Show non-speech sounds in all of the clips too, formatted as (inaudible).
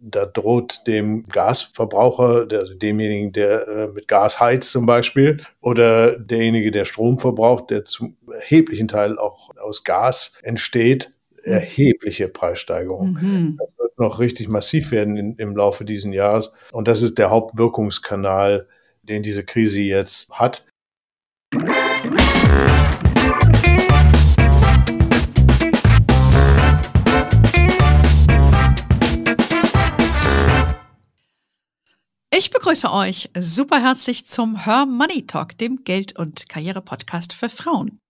da droht dem Gasverbraucher, der, also demjenigen, der äh, mit Gas heizt zum Beispiel, oder derjenige, der Strom verbraucht, der zum erheblichen Teil auch aus Gas entsteht, mhm. erhebliche Preissteigerungen. Mhm. Das wird noch richtig massiv werden in, im Laufe dieses Jahres. Und das ist der Hauptwirkungskanal, den diese Krise jetzt hat. Begrüße euch super herzlich zum Her Money Talk, dem Geld- und Karriere-Podcast für Frauen.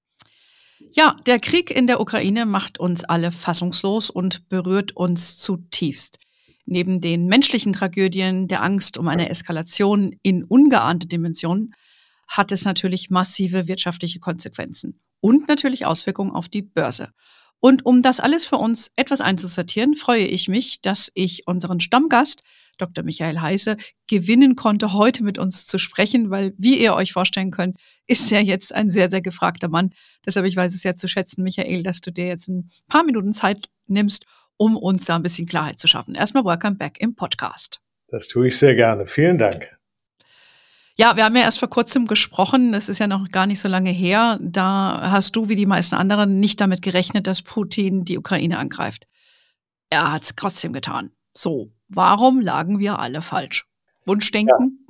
Ja, der Krieg in der Ukraine macht uns alle fassungslos und berührt uns zutiefst. Neben den menschlichen Tragödien, der Angst um eine Eskalation in ungeahnte Dimensionen, hat es natürlich massive wirtschaftliche Konsequenzen und natürlich Auswirkungen auf die Börse. Und um das alles für uns etwas einzusortieren, freue ich mich, dass ich unseren Stammgast, Dr. Michael Heise, gewinnen konnte, heute mit uns zu sprechen, weil, wie ihr euch vorstellen könnt, ist er jetzt ein sehr, sehr gefragter Mann. Deshalb, ich weiß es sehr zu schätzen, Michael, dass du dir jetzt ein paar Minuten Zeit nimmst, um uns da ein bisschen Klarheit zu schaffen. Erstmal welcome back im Podcast. Das tue ich sehr gerne. Vielen Dank. Ja, wir haben ja erst vor kurzem gesprochen, das ist ja noch gar nicht so lange her. Da hast du, wie die meisten anderen, nicht damit gerechnet, dass Putin die Ukraine angreift. Er hat es trotzdem getan. So, warum lagen wir alle falsch? Wunschdenken?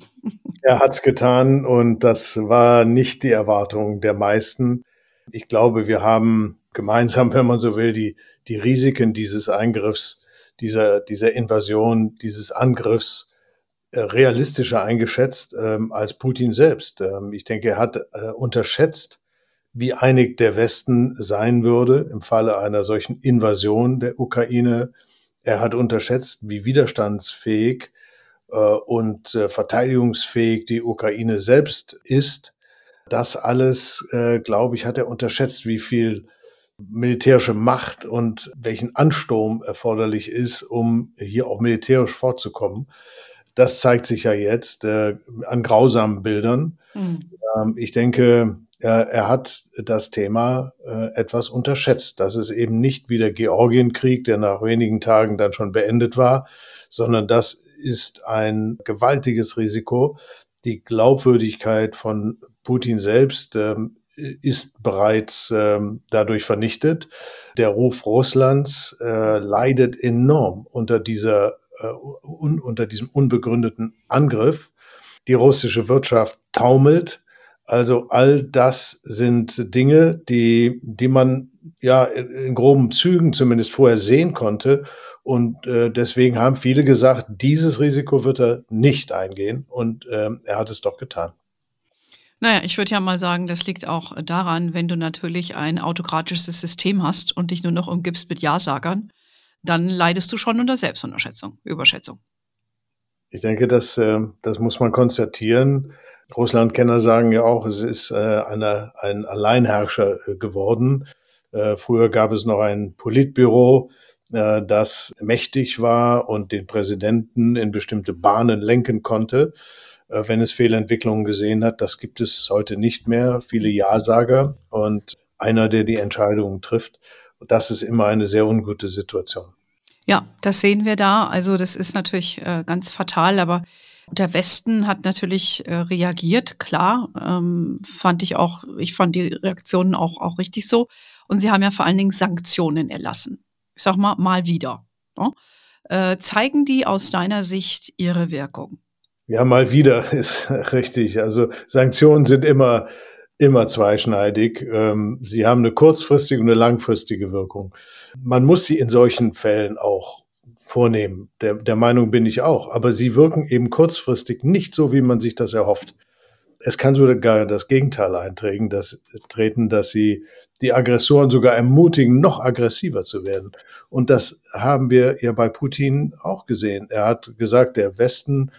Ja, er hat es getan und das war nicht die Erwartung der meisten. Ich glaube, wir haben gemeinsam, wenn man so will, die, die Risiken dieses Eingriffs, dieser, dieser Invasion, dieses Angriffs äh, realistischer eingeschätzt ähm, als Putin selbst. Ähm, ich denke, er hat äh, unterschätzt, wie einig der Westen sein würde im Falle einer solchen Invasion der Ukraine. Er hat unterschätzt, wie widerstandsfähig äh, und äh, verteidigungsfähig die Ukraine selbst ist. Das alles, äh, glaube ich, hat er unterschätzt, wie viel militärische Macht und welchen Ansturm erforderlich ist, um hier auch militärisch fortzukommen. Das zeigt sich ja jetzt äh, an grausamen Bildern. Mhm. Ähm, ich denke, er, hat das Thema äh, etwas unterschätzt, dass es eben nicht wie der Georgienkrieg, der nach wenigen Tagen dann schon beendet war, sondern das ist ein gewaltiges Risiko. Die Glaubwürdigkeit von Putin selbst ähm, ist bereits ähm, dadurch vernichtet. Der Ruf Russlands äh, leidet enorm unter dieser äh, un, unter diesem unbegründeten Angriff. Die russische Wirtschaft taumelt. Also all das sind Dinge, die, die man ja in groben Zügen zumindest vorher sehen konnte. Und äh, deswegen haben viele gesagt, dieses Risiko wird er nicht eingehen. Und äh, er hat es doch getan. Naja, ich würde ja mal sagen, das liegt auch daran, wenn du natürlich ein autokratisches System hast und dich nur noch umgibst mit Ja-Sagern, dann leidest du schon unter Selbstunterschätzung, Überschätzung. Ich denke, das, äh, das muss man konstatieren. Russlandkenner sagen ja auch, es ist äh, eine, ein Alleinherrscher äh, geworden. Früher gab es noch ein Politbüro, das mächtig war und den Präsidenten in bestimmte Bahnen lenken konnte, wenn es Fehlentwicklungen gesehen hat. Das gibt es heute nicht mehr. Viele Ja-Sager und einer, der die Entscheidungen trifft das ist immer eine sehr ungute Situation. Ja, das sehen wir da. Also das ist natürlich äh, ganz fatal, aber der Westen hat natürlich äh, reagiert, klar. Ähm, fand ich auch, ich fand die Reaktionen auch, auch richtig so. Und sie haben ja vor allen Dingen Sanktionen erlassen. Ich sag mal, mal wieder. Ne? Äh, zeigen die aus deiner Sicht ihre Wirkung? Ja, mal wieder (laughs) ist richtig. Also Sanktionen sind immer immer zweischneidig. Ähm, sie haben eine kurzfristige und eine langfristige Wirkung. Man muss sie in solchen Fällen auch vornehmen. Der, der Meinung bin ich auch. Aber sie wirken eben kurzfristig nicht so, wie man sich das erhofft. Es kann sogar das Gegenteil eintreten, dass, treten, dass sie die Aggressoren sogar ermutigen, noch aggressiver zu werden. Und das haben wir ja bei Putin auch gesehen. Er hat gesagt, der Westen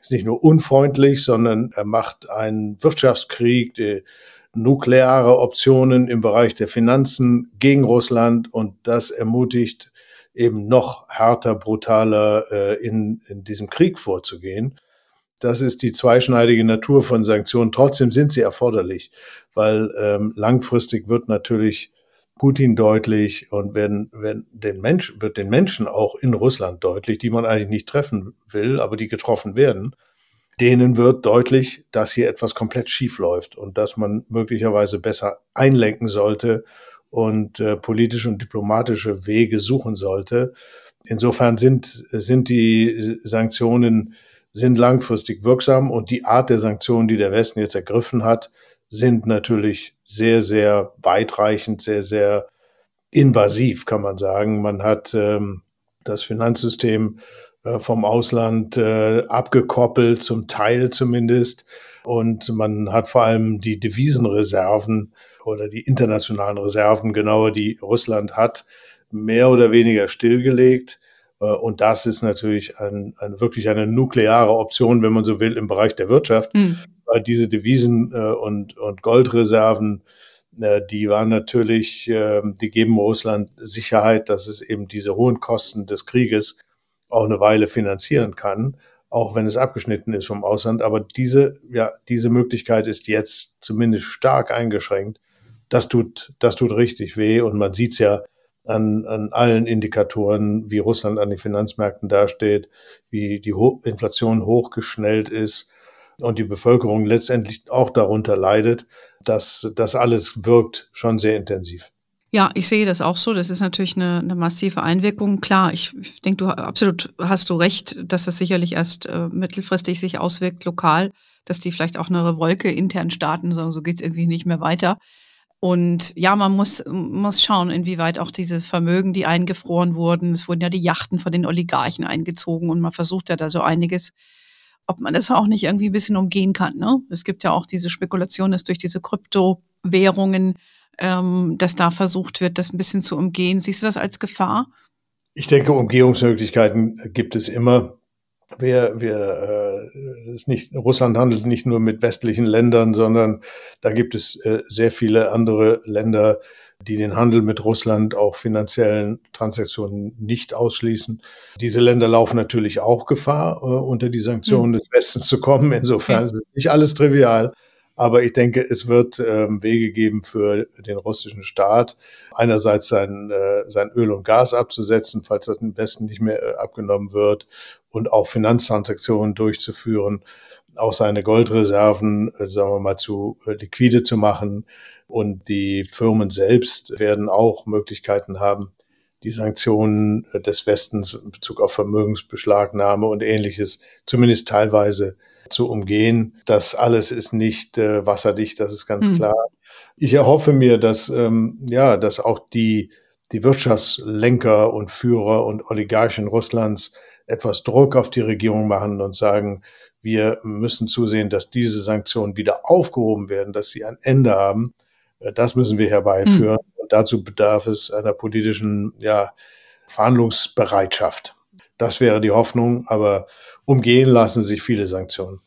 ist nicht nur unfreundlich, sondern er macht einen Wirtschaftskrieg, die nukleare Optionen im Bereich der Finanzen gegen Russland und das ermutigt eben noch härter, brutaler äh, in, in diesem Krieg vorzugehen. Das ist die zweischneidige Natur von Sanktionen. Trotzdem sind sie erforderlich, weil ähm, langfristig wird natürlich Putin deutlich und werden, werden den Mensch, wird den Menschen auch in Russland deutlich, die man eigentlich nicht treffen will, aber die getroffen werden. Denen wird deutlich, dass hier etwas komplett schief läuft und dass man möglicherweise besser einlenken sollte und äh, politische und diplomatische Wege suchen sollte. Insofern sind, sind die Sanktionen sind langfristig wirksam und die Art der Sanktionen, die der Westen jetzt ergriffen hat, sind natürlich sehr, sehr weitreichend, sehr, sehr invasiv, kann man sagen. Man hat ähm, das Finanzsystem äh, vom Ausland äh, abgekoppelt, zum Teil zumindest. Und man hat vor allem die Devisenreserven oder die internationalen Reserven, genauer die Russland hat, mehr oder weniger stillgelegt. Äh, und das ist natürlich ein, ein, wirklich eine nukleare Option, wenn man so will, im Bereich der Wirtschaft. Mhm weil diese Devisen äh, und, und Goldreserven, äh, die waren natürlich, äh, die geben Russland Sicherheit, dass es eben diese hohen Kosten des Krieges auch eine Weile finanzieren kann, auch wenn es abgeschnitten ist vom Ausland. Aber diese, ja, diese Möglichkeit ist jetzt zumindest stark eingeschränkt. Das tut, das tut richtig weh und man sieht es ja an, an allen Indikatoren, wie Russland an den Finanzmärkten dasteht, wie die Ho Inflation hochgeschnellt ist und die Bevölkerung letztendlich auch darunter leidet, dass das alles wirkt schon sehr intensiv. Ja, ich sehe das auch so. Das ist natürlich eine, eine massive Einwirkung. Klar, ich, ich denke, du absolut hast du recht, dass das sicherlich erst äh, mittelfristig sich auswirkt lokal, dass die vielleicht auch eine Wolke intern starten, sagen, so geht's irgendwie nicht mehr weiter. Und ja, man muss, muss schauen, inwieweit auch dieses Vermögen, die eingefroren wurden, es wurden ja die Yachten von den Oligarchen eingezogen und man versucht ja da so einiges ob man das auch nicht irgendwie ein bisschen umgehen kann. Ne? Es gibt ja auch diese Spekulation, dass durch diese Kryptowährungen, ähm, dass da versucht wird, das ein bisschen zu umgehen. Siehst du das als Gefahr? Ich denke, Umgehungsmöglichkeiten gibt es immer. Wir, wir, äh, ist nicht, Russland handelt nicht nur mit westlichen Ländern, sondern da gibt es äh, sehr viele andere Länder, die den Handel mit Russland auch finanziellen Transaktionen nicht ausschließen. Diese Länder laufen natürlich auch Gefahr, äh, unter die Sanktionen mhm. des Westens zu kommen. Insofern ist nicht alles trivial. Aber ich denke, es wird ähm, Wege geben für den russischen Staat, einerseits sein, äh, sein Öl und Gas abzusetzen, falls das im Westen nicht mehr äh, abgenommen wird, und auch Finanztransaktionen durchzuführen, auch seine Goldreserven, äh, sagen wir mal, zu äh, liquide zu machen, und die Firmen selbst werden auch Möglichkeiten haben, die Sanktionen des Westens in Bezug auf Vermögensbeschlagnahme und ähnliches zumindest teilweise zu umgehen. Das alles ist nicht äh, wasserdicht, das ist ganz mhm. klar. Ich erhoffe mir, dass, ähm, ja, dass auch die, die Wirtschaftslenker und Führer und Oligarchen Russlands etwas Druck auf die Regierung machen und sagen, wir müssen zusehen, dass diese Sanktionen wieder aufgehoben werden, dass sie ein Ende haben äh, das müssen wir herbeiführen. Mhm. Und dazu bedarf es einer politischen ja, Verhandlungsbereitschaft. Das wäre die Hoffnung, aber umgehen lassen sich viele Sanktionen.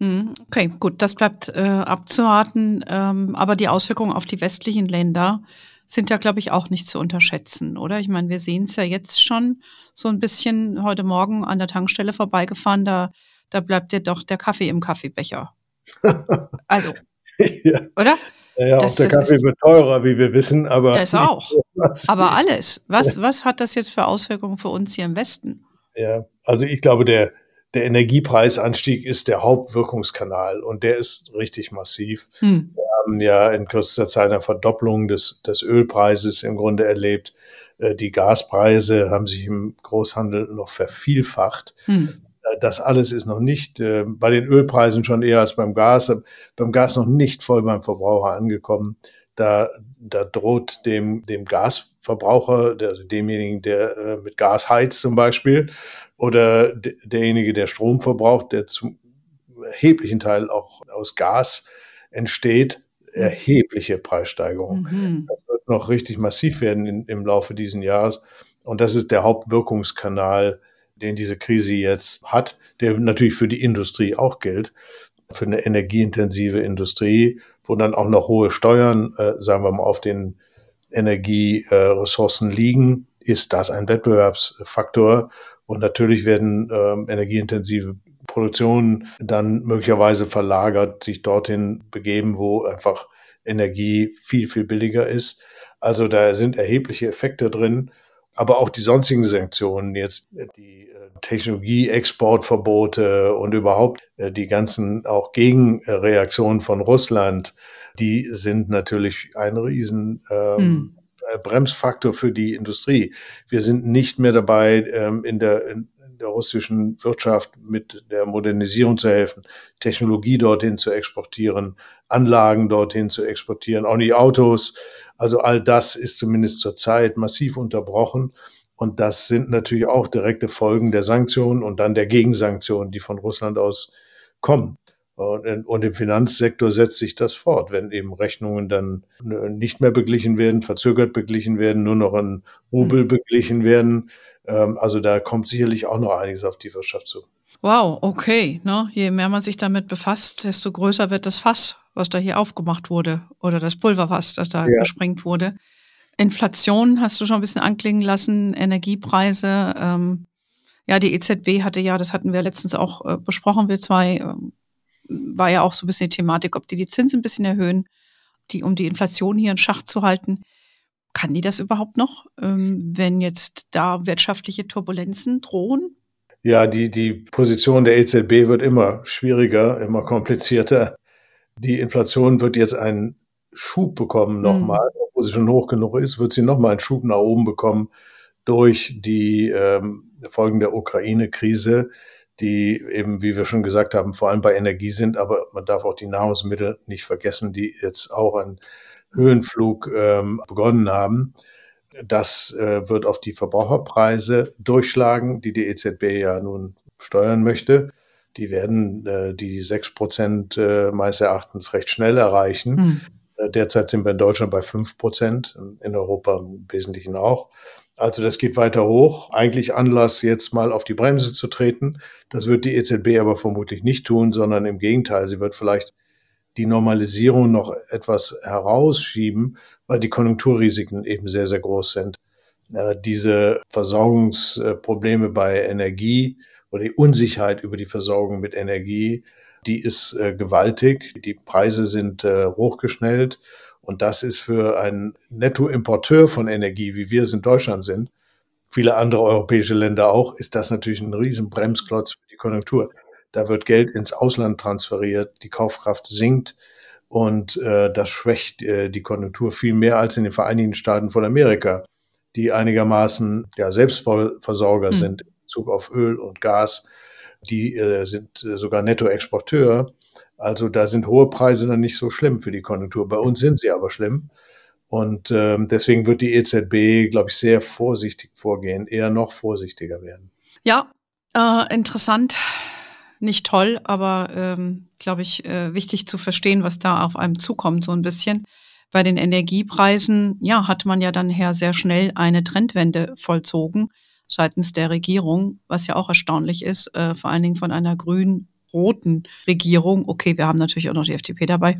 Hm, okay, gut, das bleibt äh, abzuwarten. Ähm, aber die Auswirkungen auf die westlichen Länder sind ja, glaube ich, auch nicht zu unterschätzen, oder? Ich meine, wir sehen es ja jetzt schon so ein bisschen heute Morgen an der Tankstelle vorbeigefahren, da, da bleibt dir doch der Kaffee im Kaffeebecher. (laughs) Also, ja. oder? Ja, das, auch der Kaffee ist, wird teurer, wie wir wissen, aber. Das auch. Aber alles. Was, was hat das jetzt für Auswirkungen für uns hier im Westen? Ja, also ich glaube, der, der Energiepreisanstieg ist der Hauptwirkungskanal und der ist richtig massiv. Hm. Wir haben ja in kürzester Zeit eine Verdopplung des, des Ölpreises im Grunde erlebt. Äh, die Gaspreise haben sich im Großhandel noch vervielfacht. Hm. Das alles ist noch nicht äh, bei den Ölpreisen schon eher als beim Gas, beim Gas noch nicht voll beim Verbraucher angekommen. Da, da droht dem, dem Gasverbraucher, der, also demjenigen, der äh, mit Gas heizt zum Beispiel, oder de, derjenige, der Strom verbraucht, der zum erheblichen Teil auch aus Gas entsteht, erhebliche Preissteigerung. Mhm. Das wird noch richtig massiv werden in, im Laufe dieses Jahres. Und das ist der Hauptwirkungskanal den diese Krise jetzt hat, der natürlich für die Industrie auch gilt, für eine energieintensive Industrie, wo dann auch noch hohe Steuern, äh, sagen wir mal, auf den Energieressourcen liegen, ist das ein Wettbewerbsfaktor. Und natürlich werden äh, energieintensive Produktionen dann möglicherweise verlagert, sich dorthin begeben, wo einfach Energie viel, viel billiger ist. Also da sind erhebliche Effekte drin. Aber auch die sonstigen Sanktionen, jetzt die äh, Technologie-Exportverbote und überhaupt äh, die ganzen auch Gegenreaktionen von Russland, die sind natürlich ein riesen ähm, hm. Bremsfaktor für die Industrie. Wir sind nicht mehr dabei, ähm, in der, in der russischen Wirtschaft mit der Modernisierung zu helfen, Technologie dorthin zu exportieren, Anlagen dorthin zu exportieren, auch nicht Autos. Also all das ist zumindest zurzeit massiv unterbrochen. Und das sind natürlich auch direkte Folgen der Sanktionen und dann der Gegensanktionen, die von Russland aus kommen. Und, und im Finanzsektor setzt sich das fort, wenn eben Rechnungen dann nicht mehr beglichen werden, verzögert beglichen werden, nur noch in Rubel hm. beglichen werden. Ähm, also da kommt sicherlich auch noch einiges auf die Wirtschaft zu. Wow, okay. Ne? Je mehr man sich damit befasst, desto größer wird das Fass was da hier aufgemacht wurde oder das Pulverfass, das da ja. gesprengt wurde. Inflation hast du schon ein bisschen anklingen lassen, Energiepreise. Ähm, ja, die EZB hatte ja, das hatten wir letztens auch äh, besprochen, wir zwei, äh, war ja auch so ein bisschen die Thematik, ob die die Zinsen ein bisschen erhöhen, die, um die Inflation hier in Schach zu halten. Kann die das überhaupt noch, ähm, wenn jetzt da wirtschaftliche Turbulenzen drohen? Ja, die, die Position der EZB wird immer schwieriger, immer komplizierter die Inflation wird jetzt einen Schub bekommen nochmal, mhm. obwohl sie schon hoch genug ist, wird sie nochmal einen Schub nach oben bekommen durch die ähm, Folgen der Ukraine-Krise, die eben, wie wir schon gesagt haben, vor allem bei Energie sind, aber man darf auch die Nahrungsmittel nicht vergessen, die jetzt auch einen Höhenflug ähm, begonnen haben. Das äh, wird auf die Verbraucherpreise durchschlagen, die die EZB ja nun steuern möchte die werden äh, die sechs Prozent äh, meines Erachtens recht schnell erreichen. Mhm. Derzeit sind wir in Deutschland bei fünf Prozent, in Europa im Wesentlichen auch. Also das geht weiter hoch. Eigentlich Anlass, jetzt mal auf die Bremse zu treten. Das wird die EZB aber vermutlich nicht tun, sondern im Gegenteil, sie wird vielleicht die Normalisierung noch etwas herausschieben, weil die Konjunkturrisiken eben sehr, sehr groß sind. Äh, diese Versorgungsprobleme bei Energie, oder die Unsicherheit über die Versorgung mit Energie, die ist äh, gewaltig. Die Preise sind äh, hochgeschnellt. Und das ist für einen Nettoimporteur von Energie, wie wir es in Deutschland sind, viele andere europäische Länder auch, ist das natürlich ein riesen Bremsklotz für die Konjunktur. Da wird Geld ins Ausland transferiert, die Kaufkraft sinkt und äh, das schwächt äh, die Konjunktur viel mehr als in den Vereinigten Staaten von Amerika, die einigermaßen ja, Selbstversorger hm. sind Bezug auf Öl und Gas. Die äh, sind äh, sogar Nettoexporteur. Also da sind hohe Preise dann nicht so schlimm für die Konjunktur. Bei uns sind sie aber schlimm. Und ähm, deswegen wird die EZB, glaube ich, sehr vorsichtig vorgehen, eher noch vorsichtiger werden. Ja, äh, interessant. Nicht toll, aber ähm, glaube ich, äh, wichtig zu verstehen, was da auf einem zukommt, so ein bisschen. Bei den Energiepreisen, ja, hat man ja dann her sehr schnell eine Trendwende vollzogen seitens der Regierung, was ja auch erstaunlich ist, äh, vor allen Dingen von einer grün-roten Regierung. Okay, wir haben natürlich auch noch die FDP dabei.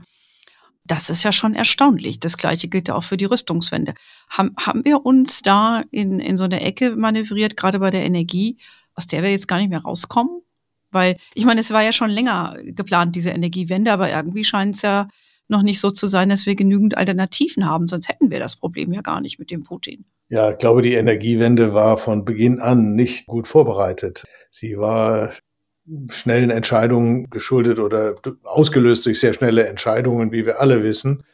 Das ist ja schon erstaunlich. Das Gleiche gilt ja auch für die Rüstungswende. Haben, haben wir uns da in, in so eine Ecke manövriert, gerade bei der Energie, aus der wir jetzt gar nicht mehr rauskommen? Weil, ich meine, es war ja schon länger geplant, diese Energiewende, aber irgendwie scheint es ja noch nicht so zu sein, dass wir genügend Alternativen haben, sonst hätten wir das Problem ja gar nicht mit dem Putin. Ja, ich glaube, die Energiewende war von Beginn an nicht gut vorbereitet. Sie war schnellen Entscheidungen geschuldet oder ausgelöst durch sehr schnelle Entscheidungen, wie wir alle wissen,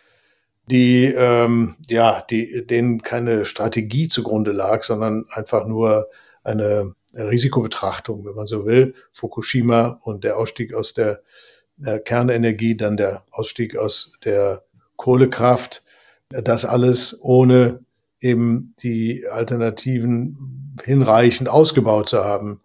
die ähm, ja, die denen keine Strategie zugrunde lag, sondern einfach nur eine Risikobetrachtung, wenn man so will. Fukushima und der Ausstieg aus der äh, Kernenergie, dann der Ausstieg aus der Kohlekraft, das alles ohne eben die Alternativen hinreichend ausgebaut zu haben,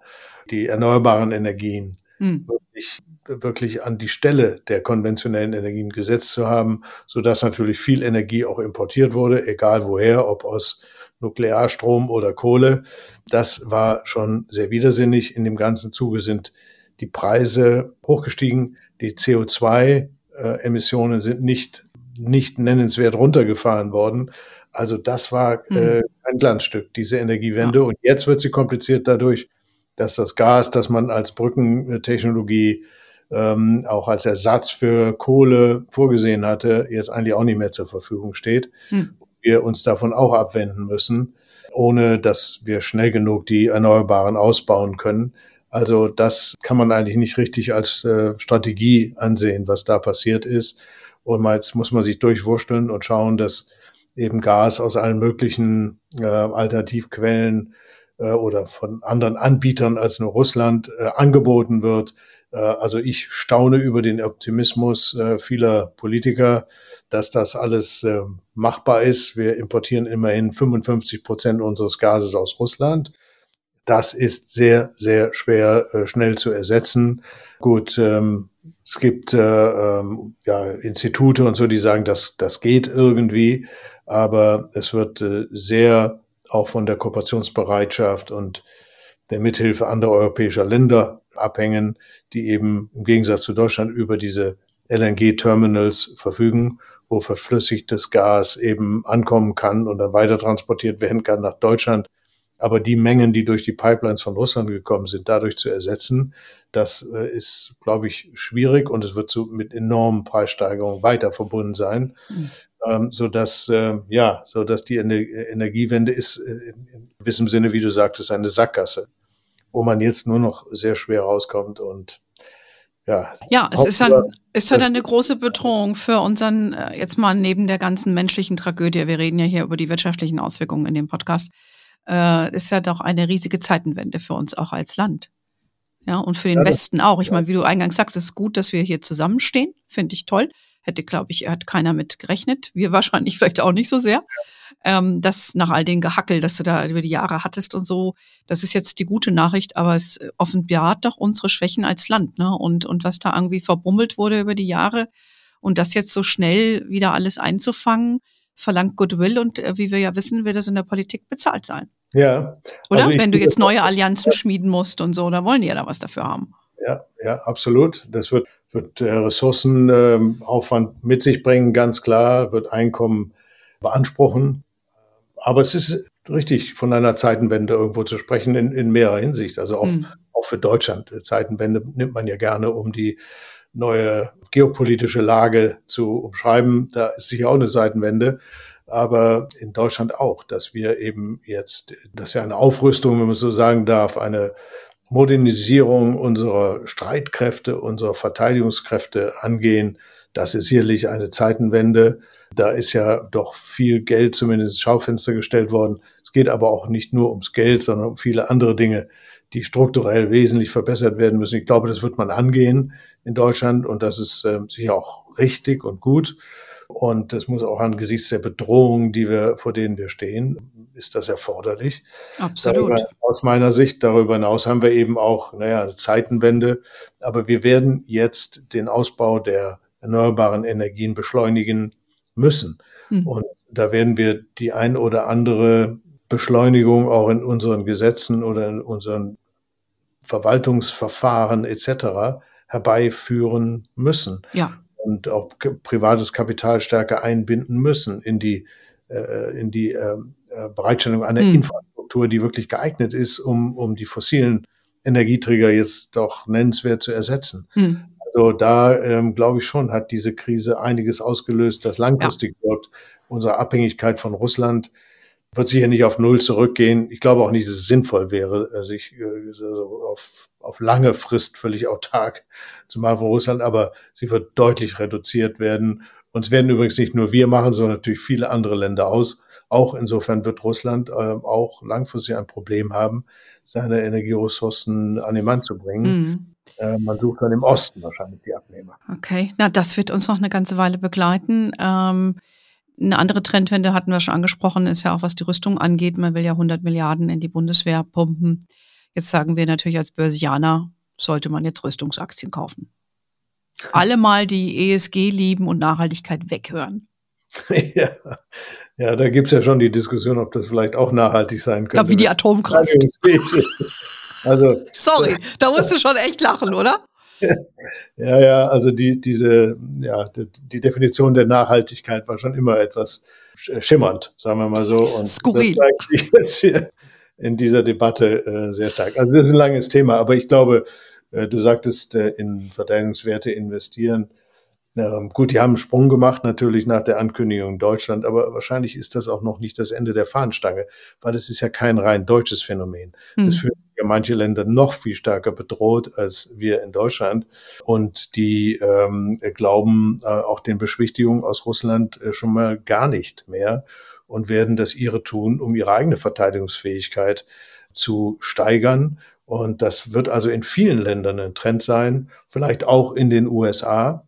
die erneuerbaren Energien hm. wirklich, wirklich an die Stelle der konventionellen Energien gesetzt zu haben, so dass natürlich viel Energie auch importiert wurde, egal woher, ob aus Nuklearstrom oder Kohle. Das war schon sehr widersinnig. In dem ganzen Zuge sind die Preise hochgestiegen. Die CO2-Emissionen sind nicht, nicht nennenswert runtergefahren worden. Also das war äh, mhm. ein Glanzstück, diese Energiewende. Ja. Und jetzt wird sie kompliziert dadurch, dass das Gas, das man als Brückentechnologie ähm, auch als Ersatz für Kohle vorgesehen hatte, jetzt eigentlich auch nicht mehr zur Verfügung steht. Mhm. wir uns davon auch abwenden müssen, ohne dass wir schnell genug die Erneuerbaren ausbauen können. Also das kann man eigentlich nicht richtig als äh, Strategie ansehen, was da passiert ist. Und jetzt muss man sich durchwursteln und schauen, dass eben Gas aus allen möglichen äh, Alternativquellen oder von anderen Anbietern als nur Russland äh, angeboten wird. Äh, also ich staune über den Optimismus äh, vieler Politiker, dass das alles äh, machbar ist. Wir importieren immerhin 55 Prozent unseres Gases aus Russland. Das ist sehr, sehr schwer äh, schnell zu ersetzen. Gut, ähm, es gibt äh, ähm, ja, Institute und so, die sagen, dass das geht irgendwie, aber es wird äh, sehr auch von der Kooperationsbereitschaft und der Mithilfe anderer europäischer Länder abhängen, die eben im Gegensatz zu Deutschland über diese LNG-Terminals verfügen, wo verflüssigtes Gas eben ankommen kann und dann weiter transportiert werden kann nach Deutschland. Aber die Mengen, die durch die Pipelines von Russland gekommen sind, dadurch zu ersetzen, das äh, ist, glaube ich, schwierig und es wird so mit enormen Preissteigerungen weiter verbunden sein. Mhm ähm, so dass äh, ja, so dass die Ener Energiewende ist äh, in gewissem Sinne, wie du sagtest, eine Sackgasse, wo man jetzt nur noch sehr schwer rauskommt und ja. Ja, es ist dann, ist dann eine große Bedrohung für unseren, äh, jetzt mal neben der ganzen menschlichen Tragödie, wir reden ja hier über die wirtschaftlichen Auswirkungen in dem Podcast, äh, ist ja doch eine riesige Zeitenwende für uns auch als Land. Ja, und für den ja, Westen auch. Ich meine, wie du eingangs sagst, es ist gut, dass wir hier zusammenstehen. Finde ich toll. Hätte, glaube ich, hat keiner mit gerechnet. Wir wahrscheinlich (laughs) vielleicht auch nicht so sehr. Ähm, das nach all den Gehackel, das du da über die Jahre hattest und so, das ist jetzt die gute Nachricht, aber es offenbart doch unsere Schwächen als Land, ne? Und, und was da irgendwie verbummelt wurde über die Jahre und das jetzt so schnell wieder alles einzufangen, verlangt Goodwill und äh, wie wir ja wissen, wird das in der Politik bezahlt sein. Ja. Oder? Also Wenn du jetzt neue Allianzen schmieden musst und so, da wollen die ja da was dafür haben. Ja, ja, absolut. Das wird wird äh, Ressourcenaufwand ähm, mit sich bringen, ganz klar, wird Einkommen beanspruchen. Aber es ist richtig, von einer Zeitenwende irgendwo zu sprechen, in, in mehrerer Hinsicht. Also auch, mhm. auch für Deutschland. Zeitenwende nimmt man ja gerne, um die neue geopolitische Lage zu umschreiben. Da ist sicher auch eine Zeitenwende. Aber in Deutschland auch, dass wir eben jetzt, dass wir eine Aufrüstung, wenn man so sagen darf, eine Modernisierung unserer Streitkräfte, unserer Verteidigungskräfte angehen. Das ist sicherlich eine Zeitenwende. Da ist ja doch viel Geld zumindest ins Schaufenster gestellt worden. Es geht aber auch nicht nur ums Geld, sondern um viele andere Dinge, die strukturell wesentlich verbessert werden müssen. Ich glaube, das wird man angehen in Deutschland und das ist äh, sicher auch richtig und gut. Und das muss auch angesichts der Bedrohungen, die wir, vor denen wir stehen, ist das erforderlich. Absolut. Darüber, aus meiner Sicht, darüber hinaus haben wir eben auch, naja, eine Zeitenwende. Aber wir werden jetzt den Ausbau der erneuerbaren Energien beschleunigen müssen. Hm. Und da werden wir die ein oder andere Beschleunigung auch in unseren Gesetzen oder in unseren Verwaltungsverfahren etc. herbeiführen müssen. Ja und auch privates Kapital stärker einbinden müssen in die, äh, in die ähm, äh, Bereitstellung einer mhm. Infrastruktur, die wirklich geeignet ist, um, um die fossilen Energieträger jetzt doch nennenswert zu ersetzen. Mhm. Also da ähm, glaube ich schon, hat diese Krise einiges ausgelöst, das langfristig ja. wird. Unsere Abhängigkeit von Russland wird sicher nicht auf Null zurückgehen. Ich glaube auch nicht, dass es sinnvoll wäre, sich also auf, auf lange Frist völlig autark zu machen von Russland, aber sie wird deutlich reduziert werden. Und es werden übrigens nicht nur wir machen, sondern natürlich viele andere Länder aus. Auch insofern wird Russland äh, auch langfristig ein Problem haben, seine Energieressourcen an den Mann zu bringen. Mhm. Äh, man sucht dann im Osten wahrscheinlich die Abnehmer. Okay, na das wird uns noch eine ganze Weile begleiten. Ähm eine andere Trendwende hatten wir schon angesprochen, ist ja auch, was die Rüstung angeht. Man will ja 100 Milliarden in die Bundeswehr pumpen. Jetzt sagen wir natürlich als Börsianer, sollte man jetzt Rüstungsaktien kaufen. (laughs) Alle mal die ESG lieben und Nachhaltigkeit weghören. (laughs) Ja, ja da gibt's ja schon die Diskussion, ob das vielleicht auch nachhaltig sein könnte. Ich glaube, wie die Atomkraft. (laughs) Also, Sorry, da musst du schon echt lachen, oder? Ja, ja, also die, diese, ja, die, Definition der Nachhaltigkeit war schon immer etwas schimmernd, sagen wir mal so. Und Skurril. Das zeigt sich (laughs) jetzt hier in dieser Debatte äh, sehr stark. Also das ist ein langes Thema, aber ich glaube, äh, du sagtest, äh, in Verteidigungswerte investieren. Ähm, gut, die haben einen Sprung gemacht natürlich nach der Ankündigung in Deutschland, aber wahrscheinlich ist das auch noch nicht das Ende der Fahnenstange, weil es ist ja kein rein deutsches Phänomen. Mhm. Es fühlt ja manche Länder noch viel stärker bedroht als wir in Deutschland und die ähm, glauben äh, auch den Beschwichtigungen aus Russland äh, schon mal gar nicht mehr und werden das ihre tun, um ihre eigene Verteidigungsfähigkeit zu steigern. Und das wird also in vielen Ländern ein Trend sein, vielleicht auch in den USA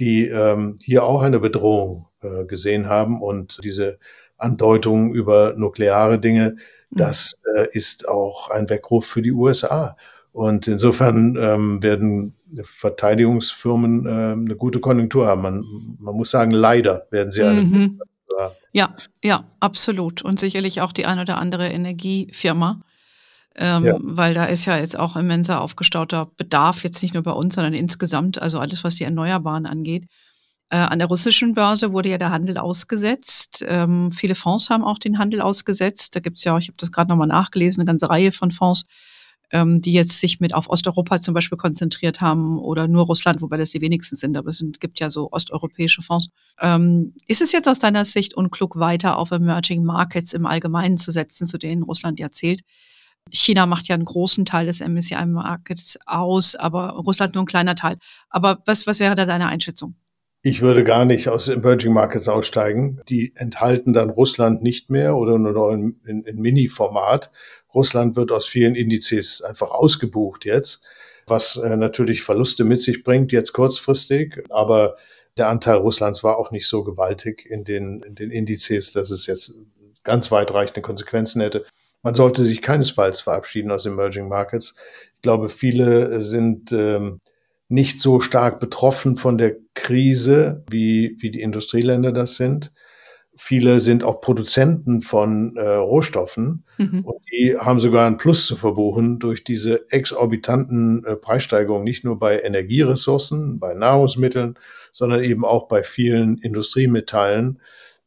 die ähm, hier auch eine Bedrohung äh, gesehen haben und diese Andeutung über nukleare Dinge, mhm. das äh, ist auch ein Weckruf für die USA. Und insofern ähm, werden Verteidigungsfirmen äh, eine gute Konjunktur haben. Man, man muss sagen, leider werden sie eine. Mhm. Ja, ja, absolut. Und sicherlich auch die eine oder andere Energiefirma ähm, ja. weil da ist ja jetzt auch immenser aufgestauter Bedarf, jetzt nicht nur bei uns, sondern insgesamt, also alles, was die Erneuerbaren angeht. Äh, an der russischen Börse wurde ja der Handel ausgesetzt. Ähm, viele Fonds haben auch den Handel ausgesetzt. Da gibt's ja, ich habe das gerade nochmal nachgelesen, eine ganze Reihe von Fonds, ähm, die jetzt sich mit auf Osteuropa zum Beispiel konzentriert haben oder nur Russland, wobei das die wenigsten sind, aber es gibt ja so osteuropäische Fonds. Ähm, ist es jetzt aus deiner Sicht unklug, weiter auf Emerging Markets im Allgemeinen zu setzen, zu denen Russland ja zählt? China macht ja einen großen Teil des MSCI-Markets aus, aber Russland nur ein kleiner Teil. Aber was, was wäre da deine Einschätzung? Ich würde gar nicht aus Emerging Markets aussteigen. Die enthalten dann Russland nicht mehr oder nur noch in, in, in Mini-Format. Russland wird aus vielen Indizes einfach ausgebucht jetzt, was äh, natürlich Verluste mit sich bringt, jetzt kurzfristig. Aber der Anteil Russlands war auch nicht so gewaltig in den, in den Indizes, dass es jetzt ganz weitreichende Konsequenzen hätte. Man sollte sich keinesfalls verabschieden aus Emerging Markets. Ich glaube, viele sind ähm, nicht so stark betroffen von der Krise, wie, wie die Industrieländer das sind. Viele sind auch Produzenten von äh, Rohstoffen mhm. und die haben sogar ein Plus zu verbuchen durch diese exorbitanten äh, Preissteigerungen, nicht nur bei Energieressourcen, bei Nahrungsmitteln, sondern eben auch bei vielen Industriemetallen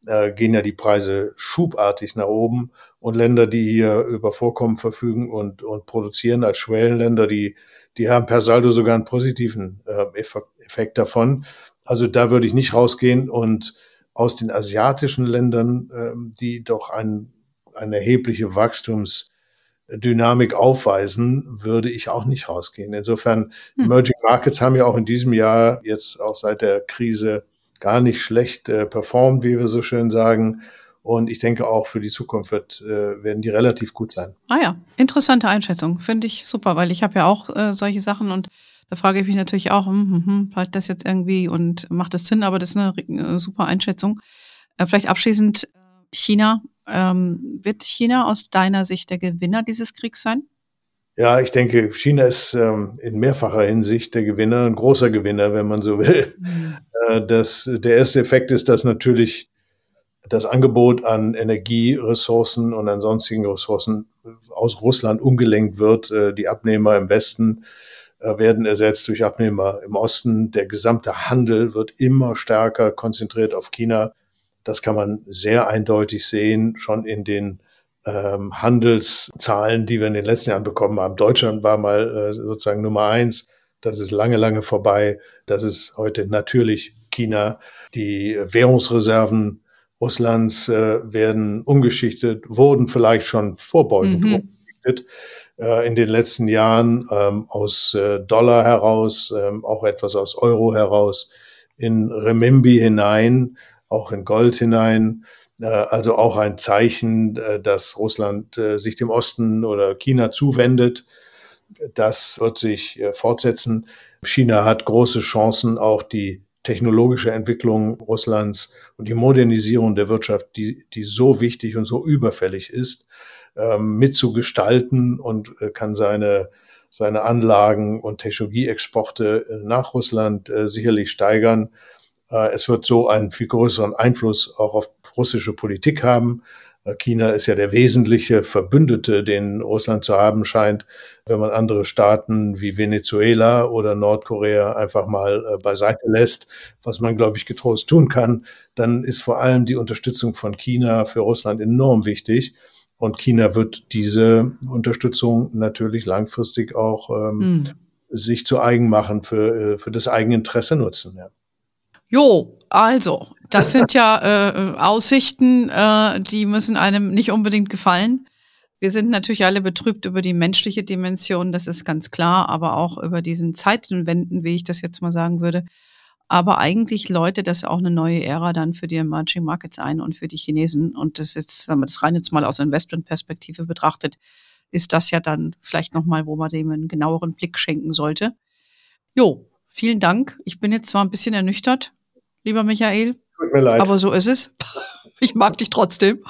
äh, gehen ja die Preise schubartig nach oben und Länder, die hier über Vorkommen verfügen und, und produzieren als Schwellenländer, die, die haben per Saldo sogar einen positiven äh, Effekt davon. Also da würde ich nicht rausgehen und aus den asiatischen Ländern, äh, die doch ein, eine erhebliche Wachstumsdynamik aufweisen, würde ich auch nicht rausgehen. Insofern, hm. Emerging Markets haben ja auch in diesem Jahr jetzt auch seit der Krise gar nicht schlecht äh, performt, wie wir so schön sagen. Und ich denke auch für die Zukunft wird, äh, werden die relativ gut sein. Ah ja, interessante Einschätzung. Finde ich super, weil ich habe ja auch äh, solche Sachen und da frage ich mich natürlich auch, hm, hm, hm, bleibt das jetzt irgendwie und macht das Sinn? Aber das ist eine, eine super Einschätzung. Äh, vielleicht abschließend äh, China. Ähm, wird China aus deiner Sicht der Gewinner dieses Kriegs sein? Ja, ich denke, China ist ähm, in mehrfacher Hinsicht der Gewinner, ein großer Gewinner, wenn man so will. Mhm. Äh, das, der erste Effekt ist, dass natürlich das Angebot an Energieressourcen und an sonstigen Ressourcen aus Russland umgelenkt wird. Äh, die Abnehmer im Westen äh, werden ersetzt durch Abnehmer im Osten. Der gesamte Handel wird immer stärker konzentriert auf China. Das kann man sehr eindeutig sehen, schon in den ähm, Handelszahlen, die wir in den letzten Jahren bekommen haben. Deutschland war mal äh, sozusagen Nummer eins. Das ist lange, lange vorbei. Das ist heute natürlich China. Die Währungsreserven Russlands äh, werden umgeschichtet, wurden vielleicht schon vorbeugend mhm. umgeschichtet äh, in den letzten Jahren ähm, aus äh, Dollar heraus, ähm, auch etwas aus Euro heraus, in Remimbi hinein, auch in Gold hinein. Äh, also auch ein Zeichen, äh, dass Russland äh, sich dem Osten oder China zuwendet. Das wird sich fortsetzen. China hat große Chancen, auch die technologische Entwicklung Russlands und die Modernisierung der Wirtschaft, die, die so wichtig und so überfällig ist, ähm, mitzugestalten und kann seine, seine Anlagen und Technologieexporte nach Russland sicherlich steigern. es wird so einen viel größeren Einfluss auch auf russische Politik haben. China ist ja der wesentliche Verbündete, den Russland zu haben scheint, wenn man andere Staaten wie Venezuela oder Nordkorea einfach mal äh, beiseite lässt, was man, glaube ich, getrost tun kann, dann ist vor allem die Unterstützung von China für Russland enorm wichtig. Und China wird diese Unterstützung natürlich langfristig auch ähm, mhm. sich zu eigen machen, für, äh, für das eigene Interesse nutzen. Ja. Jo, also, das sind ja äh, Aussichten, äh, die müssen einem nicht unbedingt gefallen. Wir sind natürlich alle betrübt über die menschliche Dimension, das ist ganz klar, aber auch über diesen Zeitenwenden, wie ich das jetzt mal sagen würde. Aber eigentlich läutet das auch eine neue Ära dann für die Emerging Markets ein und für die Chinesen. Und das jetzt, wenn man das rein jetzt mal aus Investmentperspektive betrachtet, ist das ja dann vielleicht nochmal, wo man dem einen genaueren Blick schenken sollte. Jo, vielen Dank. Ich bin jetzt zwar ein bisschen ernüchtert, lieber Michael. Tut mir leid. Aber so ist es. Ich mag dich trotzdem.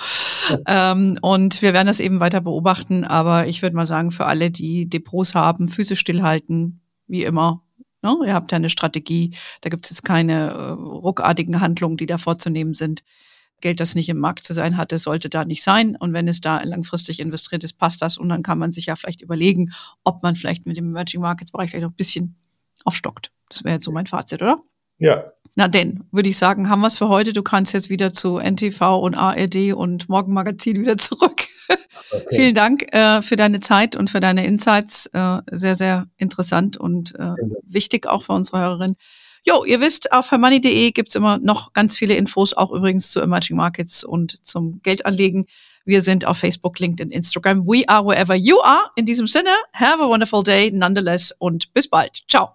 ähm, und wir werden das eben weiter beobachten. Aber ich würde mal sagen, für alle, die Depots haben, Füße stillhalten, wie immer. Ne? Ihr habt ja eine Strategie. Da gibt es jetzt keine äh, ruckartigen Handlungen, die da vorzunehmen sind. Geld, das nicht im Markt zu sein hatte, sollte da nicht sein. Und wenn es da langfristig investiert ist, passt das. Und dann kann man sich ja vielleicht überlegen, ob man vielleicht mit dem Emerging Markets Bereich vielleicht noch ein bisschen aufstockt. Das wäre jetzt so mein Fazit, oder? Ja. Na denn, würde ich sagen, haben wir es für heute. Du kannst jetzt wieder zu NTV und ARD und Morgenmagazin wieder (laughs) zurück. Okay. Vielen Dank äh, für deine Zeit und für deine Insights. Äh, sehr, sehr interessant und äh, wichtig auch für unsere Hörerinnen. Jo, ihr wisst, auf hermoney.de gibt's immer noch ganz viele Infos, auch übrigens zu Emerging Markets und zum Geldanlegen. Wir sind auf Facebook, LinkedIn, Instagram. We are wherever you are. In diesem Sinne, have a wonderful day nonetheless und bis bald. Ciao.